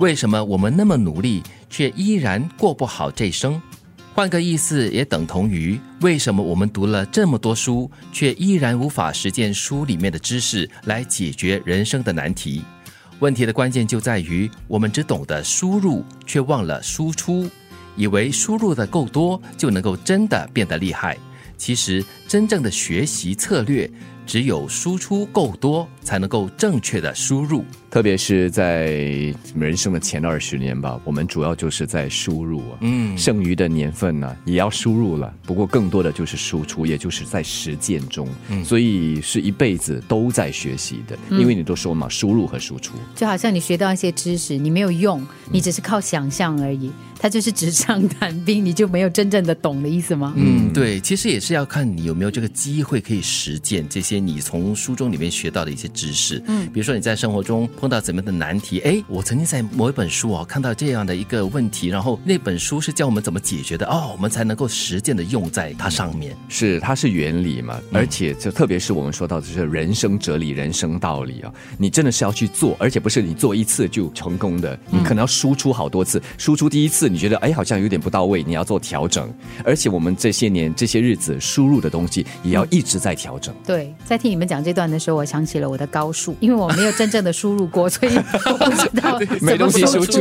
为什么我们那么努力，却依然过不好这生？换个意思，也等同于为什么我们读了这么多书，却依然无法实践书里面的知识来解决人生的难题？问题的关键就在于，我们只懂得输入，却忘了输出，以为输入的够多就能够真的变得厉害。其实，真正的学习策略。只有输出够多，才能够正确的输入。特别是在人生的前二十年吧，我们主要就是在输入啊。嗯，剩余的年份呢，也要输入了。不过更多的就是输出，也就是在实践中。嗯，所以是一辈子都在学习的。因为你都说嘛，输入和输出，就好像你学到一些知识，你没有用，你只是靠想象而已。它就是纸上谈兵，你就没有真正的懂的意思吗？嗯，对，其实也是要看你有没有这个机会可以实践这些你从书中里面学到的一些知识。嗯，比如说你在生活中碰到怎么样的难题，哎，我曾经在某一本书哦看到这样的一个问题，然后那本书是教我们怎么解决的哦，我们才能够实践的用在它上面。是，它是原理嘛，而且就特别是我们说到的是人生哲理、人生道理啊，你真的是要去做，而且不是你做一次就成功的，你可能要输出好多次，输出第一次。你觉得哎，好像有点不到位，你要做调整。而且我们这些年、这些日子输入的东西，也要一直在调整。对，在听你们讲这段的时候，我想起了我的高数，因为我没有真正的输入过，所以我不知道没东西输出。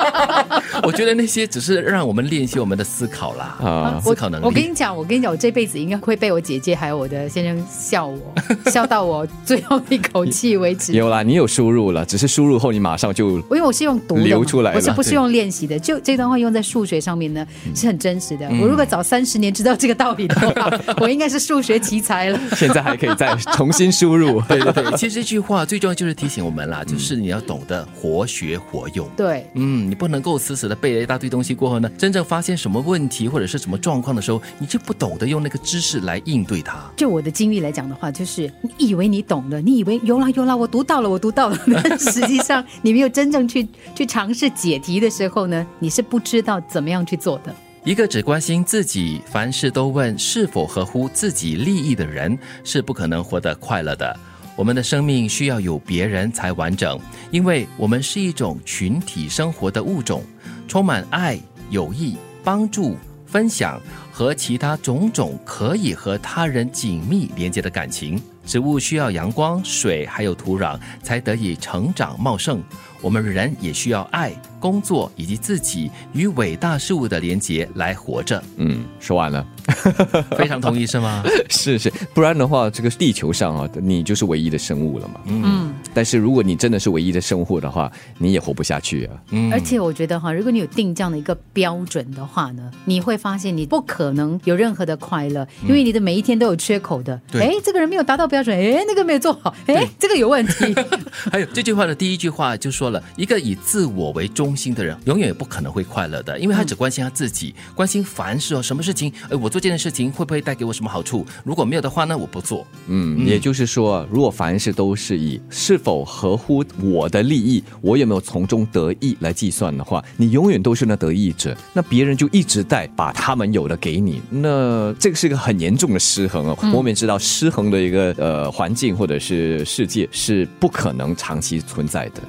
我觉得那些只是让我们练习我们的思考啦，啊，思考能力。我跟你讲，我跟你讲，我这辈子应该会被我姐姐还有我的先生笑我，笑到我最后一口气为止。有啦，你有输入了，只是输入后你马上就，因为我是用读流出来，我是不是用练习的，就这段话。用在数学上面呢，是很真实的。我如果早三十年知道这个道理的话，我应该是数学奇才了。现在还可以再重新输入。对 对对，其实这句话最重要就是提醒我们啦，就是你要懂得活学活用。对，嗯，你不能够死死的背了一大堆东西过后呢，真正发现什么问题或者是什么状况的时候，你就不懂得用那个知识来应对它。就我的经历来讲的话，就是你以为你懂了，你以为有啦有啦，我读到了，我读到了，但 实际上你没有真正去去尝试解题的时候呢，你是不知道怎么样。去做的一个只关心自己，凡事都问是否合乎自己利益的人，是不可能活得快乐的。我们的生命需要有别人才完整，因为我们是一种群体生活的物种，充满爱、友谊、帮助、分享和其他种种可以和他人紧密连接的感情。植物需要阳光、水还有土壤，才得以成长茂盛。我们人也需要爱。工作以及自己与伟大事物的连结来活着。嗯，说完了，非常同意是吗？是是，不然的话，这个地球上啊，你就是唯一的生物了嘛。嗯，但是如果你真的是唯一的生物的话，你也活不下去啊。嗯，而且我觉得哈，如果你有定这样的一个标准的话呢，你会发现你不可能有任何的快乐，因为你的每一天都有缺口的。哎，这个人没有达到标准，哎，那个没有做好，哎，这个有问题。还有这句话的第一句话就说了一个以自我为中。心的人永远也不可能会快乐的，因为他只关心他自己，关心凡事哦，什么事情，哎，我做这件事情会不会带给我什么好处？如果没有的话呢，我不做。嗯，也就是说，如果凡事都是以是否合乎我的利益，我有没有从中得益来计算的话，你永远都是那得益者，那别人就一直在把他们有的给你，那这个是一个很严重的失衡啊。我们也知道，失衡的一个呃环境或者是世界是不可能长期存在的。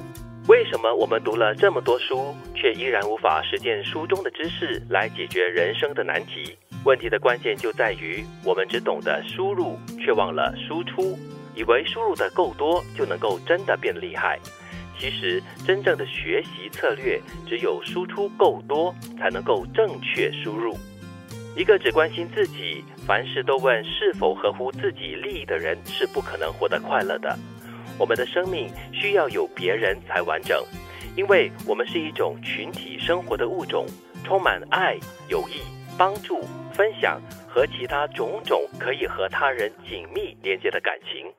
为什么我们读了这么多书，却依然无法实践书中的知识来解决人生的难题？问题的关键就在于，我们只懂得输入，却忘了输出，以为输入的够多就能够真的变厉害。其实，真正的学习策略，只有输出够多，才能够正确输入。一个只关心自己，凡事都问是否合乎自己利益的人，是不可能活得快乐的。我们的生命需要有别人才完整，因为我们是一种群体生活的物种，充满爱、友谊、帮助、分享和其他种种可以和他人紧密连接的感情。